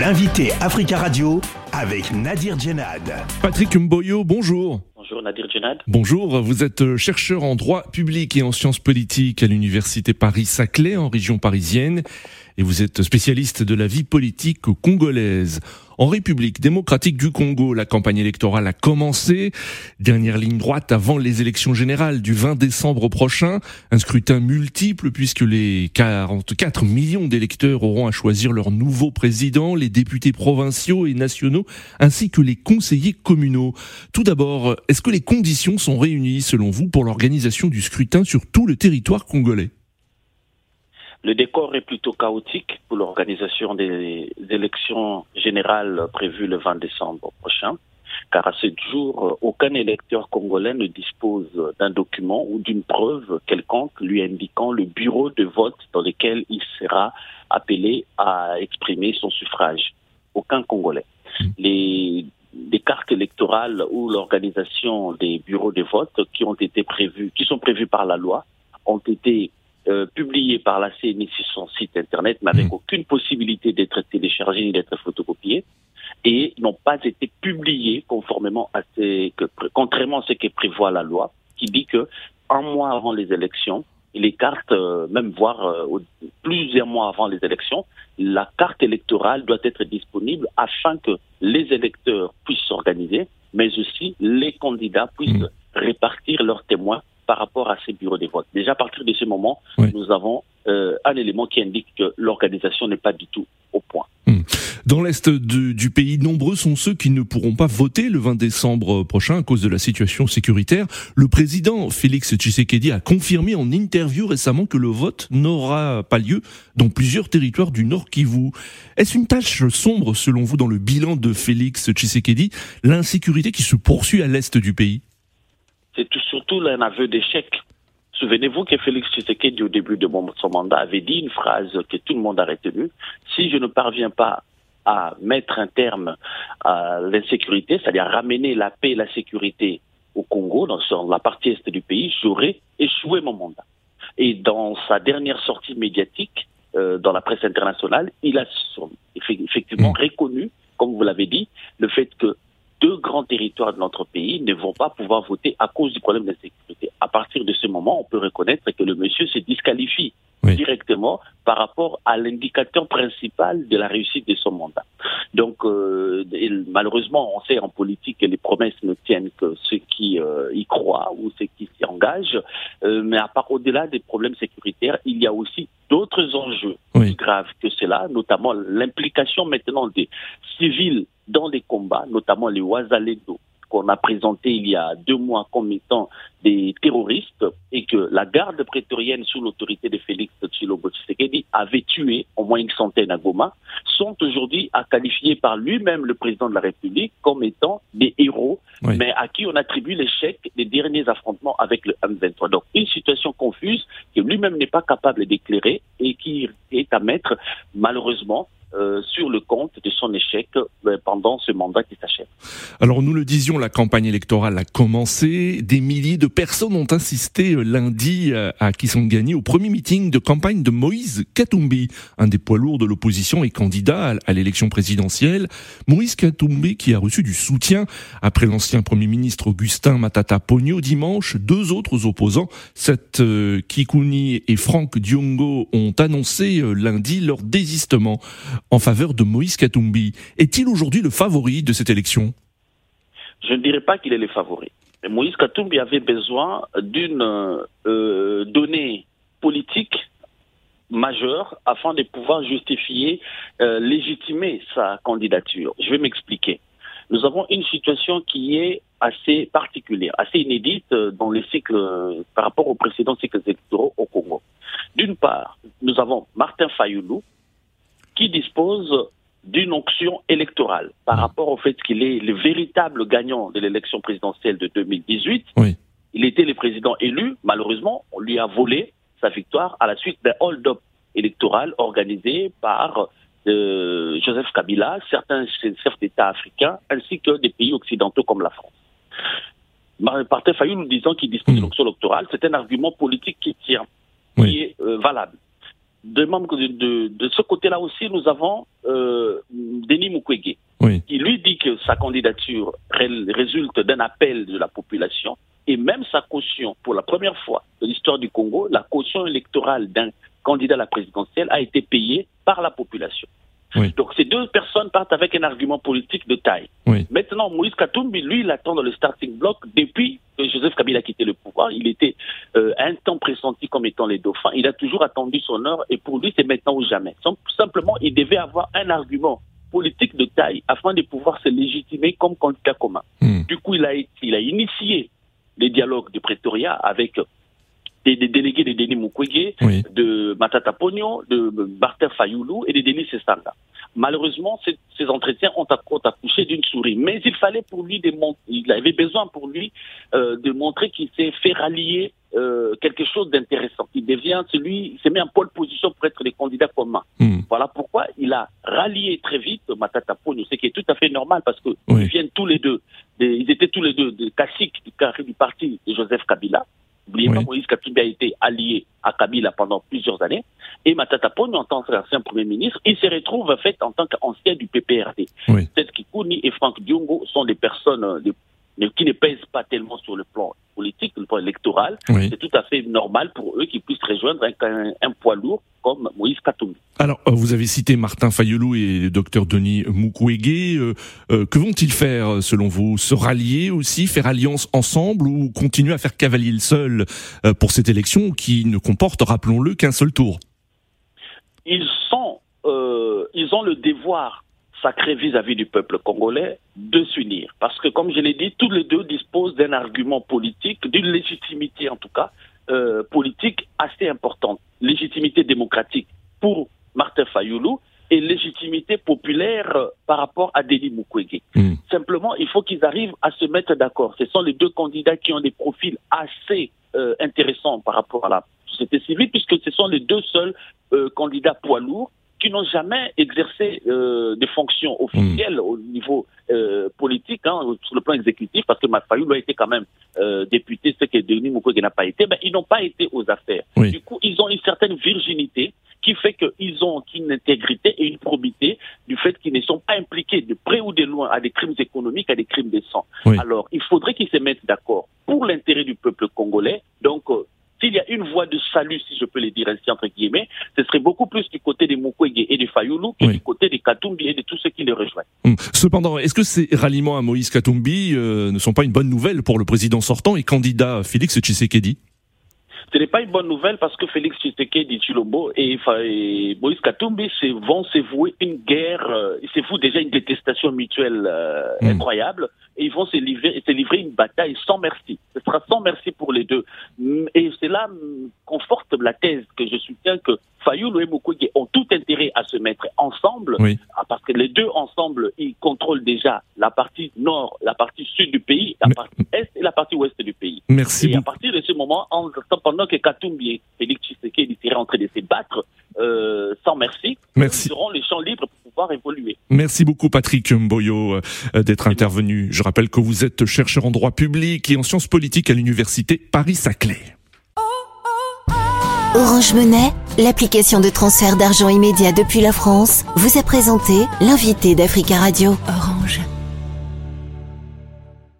L'invité Africa Radio avec Nadir Djenad. Patrick Mboyo, bonjour. Bonjour Nadir Djenad. Bonjour, vous êtes chercheur en droit public et en sciences politiques à l'université Paris-Saclay en région parisienne et vous êtes spécialiste de la vie politique congolaise. En République démocratique du Congo, la campagne électorale a commencé. Dernière ligne droite avant les élections générales du 20 décembre prochain. Un scrutin multiple puisque les 44 millions d'électeurs auront à choisir leur nouveau président, les députés provinciaux et nationaux, ainsi que les conseillers communaux. Tout d'abord, est-ce que les conditions sont réunies selon vous pour l'organisation du scrutin sur tout le territoire congolais? Le décor est plutôt chaotique pour l'organisation des élections générales prévues le 20 décembre prochain, car à ce jour, aucun électeur congolais ne dispose d'un document ou d'une preuve quelconque lui indiquant le bureau de vote dans lequel il sera appelé à exprimer son suffrage. Aucun Congolais. Les, les cartes électorales ou l'organisation des bureaux de vote qui ont été prévus, qui sont prévus par la loi, ont été euh, publié par la CNI sur son site internet, mais avec mmh. aucune possibilité d'être téléchargé ni d'être photocopié, et n'ont pas été publiés conformément à ce que, contrairement à ce que prévoit la loi, qui dit que un mois avant les élections, les cartes, euh, même voire euh, plusieurs mois avant les élections, la carte électorale doit être disponible afin que les électeurs puissent s'organiser, mais aussi les candidats puissent mmh. répartir leurs témoins par rapport à ces bureaux de vote. Déjà à partir de ce moment, nous avons euh, un élément qui indique que l'organisation n'est pas du tout au point. Hmm. Dans l'est du, pays, nombreux sont ceux qui ne pourront pas voter le 20 décembre prochain à cause de la situation sécuritaire. Le président Félix Tshisekedi a confirmé en interview récemment que le vote n'aura pas lieu dans plusieurs territoires du Nord Kivu. Est-ce une tâche sombre selon vous dans le bilan de Félix Tshisekedi, l'insécurité qui se poursuit à l'est du pays? C'est surtout un aveu d'échec. Souvenez-vous que Félix Tshisekedi, au début de son mandat, avait dit une phrase que tout le monde a retenue. Si je ne parviens pas à mettre un terme à l'insécurité, c'est-à-dire ramener la paix et la sécurité au Congo, dans la partie est du pays, j'aurai échoué mon mandat. Et dans sa dernière sortie médiatique, euh, dans la presse internationale, il a effectivement mmh. reconnu, comme vous l'avez dit, le fait que deux grands territoires de notre pays ne vont pas pouvoir voter à cause du problème de sécurité. À partir de ce moment, on peut reconnaître que le monsieur se disqualifie directement par rapport à l'indicateur principal de la réussite de son mandat. Donc, euh, malheureusement, on sait en politique que les promesses ne tiennent que ceux qui euh, y croient ou ceux qui s'y engagent. Euh, mais à part au-delà des problèmes sécuritaires, il y a aussi d'autres enjeux plus graves que cela, notamment l'implication maintenant des civils dans les combats, notamment les Ouazaledo, qu'on a présenté il y a deux mois comme étant des terroristes et que la garde prétorienne sous l'autorité de Félix Tshilobo Tshisekedi avait tué au moins une centaine à Goma, sont aujourd'hui à qualifier par lui-même le président de la République comme étant des héros, mais à qui on attribue l'échec des derniers affrontements avec le M23. Donc une situation confuse que lui-même n'est pas capable d'éclairer et qui est à mettre malheureusement euh, sur le compte de son échec euh, pendant ce mandat qui s'achève. Alors nous le disions, la campagne électorale a commencé. Des milliers de personnes ont assisté euh, lundi à Kisangani au premier meeting de campagne de Moïse Katumbi, un des poids lourds de l'opposition et candidat à l'élection présidentielle. Moïse Katumbi qui a reçu du soutien après l'ancien premier ministre Augustin Matata Pogno dimanche. Deux autres opposants, Seth Kikuni et Franck Diongo, ont annoncé lundi leur désistement en faveur de Moïse Katumbi. Est-il aujourd'hui le favori de cette élection? Je ne dirais pas qu'il est le favori. Moïse Katumbi avait besoin d'une euh, donnée politique majeure afin de pouvoir justifier, euh, légitimer sa candidature. Je vais m'expliquer. Nous avons une situation qui est assez particulière, assez inédite dans les cycles par rapport aux précédents cycles électoraux au Congo. D'une part, nous avons Martin Fayoulou, qui dispose d'une onction électorale par mmh. rapport au fait qu'il est le véritable gagnant de l'élection présidentielle de 2018. Il était le président élu, malheureusement, on lui a volé sa victoire à la suite d'un hold-up électoral organisé par euh, Joseph Kabila, certains chefs d'État africains, ainsi que des pays occidentaux comme la France. Martin Fayou nous disant qu'il dispose d'une mmh. onction électorale, c'est un argument politique qui tient, qui est euh, valable. De membres de, de, ce côté-là aussi, nous avons euh, Denis Mukwege, qui lui dit que sa candidature résulte d'un appel de la population et même sa caution, pour la première fois de l'histoire du Congo, la caution électorale d'un candidat à la présidentielle a été payée par la population. Donc ces deux personnes partent avec un argument politique de taille. Maintenant, Moïse Katumbi, lui, il attend dans le starting block depuis que Joseph Kabila a quitté le pouvoir. Il était euh, un temps pressenti comme étant les dauphins. Il a toujours attendu son heure et pour lui, c'est maintenant ou jamais. Simplement, il devait avoir un argument politique de taille afin de pouvoir se légitimer comme candidat commun. Hmm. Du coup, il a, il a initié les dialogues de Pretoria avec des, délégués de Denis Mukwege, de Matata Pogno, de Barter Fayoulou et de Denis Sestanga. Malheureusement, ces, ces entretiens ont, accouché d'une souris. Mais il fallait pour lui démontrer, il avait besoin pour lui euh, de montrer qu'il s'est fait rallier euh, quelque chose d'intéressant. Il devient celui, il s'est mis en pole position pour être le candidat commun. Hmm. Voilà pourquoi il a rallié très vite Matata Pogno, ce qui est tout à fait normal parce que ils viennent tous les deux, ils étaient tous les deux des classiques du, du parti de Joseph Kabila. N'oubliez pas, Moïse Katumbi a été allié à Kabila pendant plusieurs années. Et Matata Pogno, en tant qu'ancien Premier ministre, il se retrouve en fait en tant qu'ancien du PPRD. Oui. Peut-être Kikouni et Franck Diongo sont des personnes euh, qui ne pèsent pas tellement sur le plan politique, le plan électoral. C'est tout à fait normal pour eux qu'ils puissent rejoindre un, poids lourd comme Moïse Katumbi. Alors, euh, vous avez cité Martin Fayoulou et le docteur Denis Mukwege. Euh, euh, que vont-ils faire, selon vous? Se rallier aussi, faire alliance ensemble ou continuer à faire cavalier le seul pour cette élection qui ne comporte, rappelons-le, qu'un seul tour? Ils sont, ils ont le devoir sacré vis-à-vis du peuple congolais de s'unir. Parce que, comme je l'ai dit, tous les deux disposent d'un argument politique, d'une légitimité en tout cas, euh, politique assez importante. Légitimité démocratique pour Martin Fayoulou et légitimité populaire par rapport à Denis Mukwege. Hmm. Simplement, il faut qu'ils arrivent à se mettre d'accord. Ce sont les deux candidats qui ont des profils assez euh, intéressants par rapport à la société civile, puisque ce sont les deux seuls euh, candidats poids lourds qui n'ont jamais exercé euh, des fonctions officielles hmm. au niveau euh, politique, hein, sur le plan exécutif, parce que Mafayou a été quand même euh, député, ce que Denis Mukwege n'a pas été, ben, ils n'ont pas été aux affaires. Du coup, ils ont une certaine virginité qui fait qu'ils ont une intégrité et une probité du fait qu'ils ne sont pas impliqués de près ou de loin à des crimes économiques, à des crimes de sang. Alors, il faudrait qu'ils se mettent d'accord pour l'intérêt du peuple congolais. Donc, euh, s'il y a une voie de salut, si je peux le dire ainsi entre guillemets, ce serait beaucoup plus du côté des Mukwege et des Fayoulou que du côté des Katumbi et de tous ceux qui les rejoignent. Hum. Cependant, est-ce que ces ralliements à Moïse Katumbi euh, ne sont pas une bonne nouvelle pour le président sortant et candidat Félix Tshisekedi? Ce n'est pas une bonne nouvelle parce que Félix Tshisekedi Chilombo et, et Moïse Katumbi vont se vouer une guerre, euh, ils se vouent déjà une détestation mutuelle euh, hmm. incroyable et ils vont se livrer, se livrer une bataille sans merci. Sans merci pour les deux. Et cela conforte la thèse que je soutiens que Fayoulou et Mukwege ont tout intérêt à se mettre ensemble, ah, parce que les deux ensemble, ils contrôlent déjà la partie nord, la partie sud du pays, la partie est et la partie ouest du pays. Merci. Et à partir de ce moment, en, pendant que Katumbi et Félix Tshisekedi seraient en train de se battre euh, sans merci, merci. ils auront les champs libres pour pouvoir évoluer. Merci beaucoup Patrick Mboyo euh, d'être intervenu. Je rappelle que vous êtes chercheur en droit public et en sciences politiques à l'université Paris-Saclay. Orange Monnaie, l'application de transfert d'argent immédiat depuis la France, vous a présenté l'invité d'Africa Radio.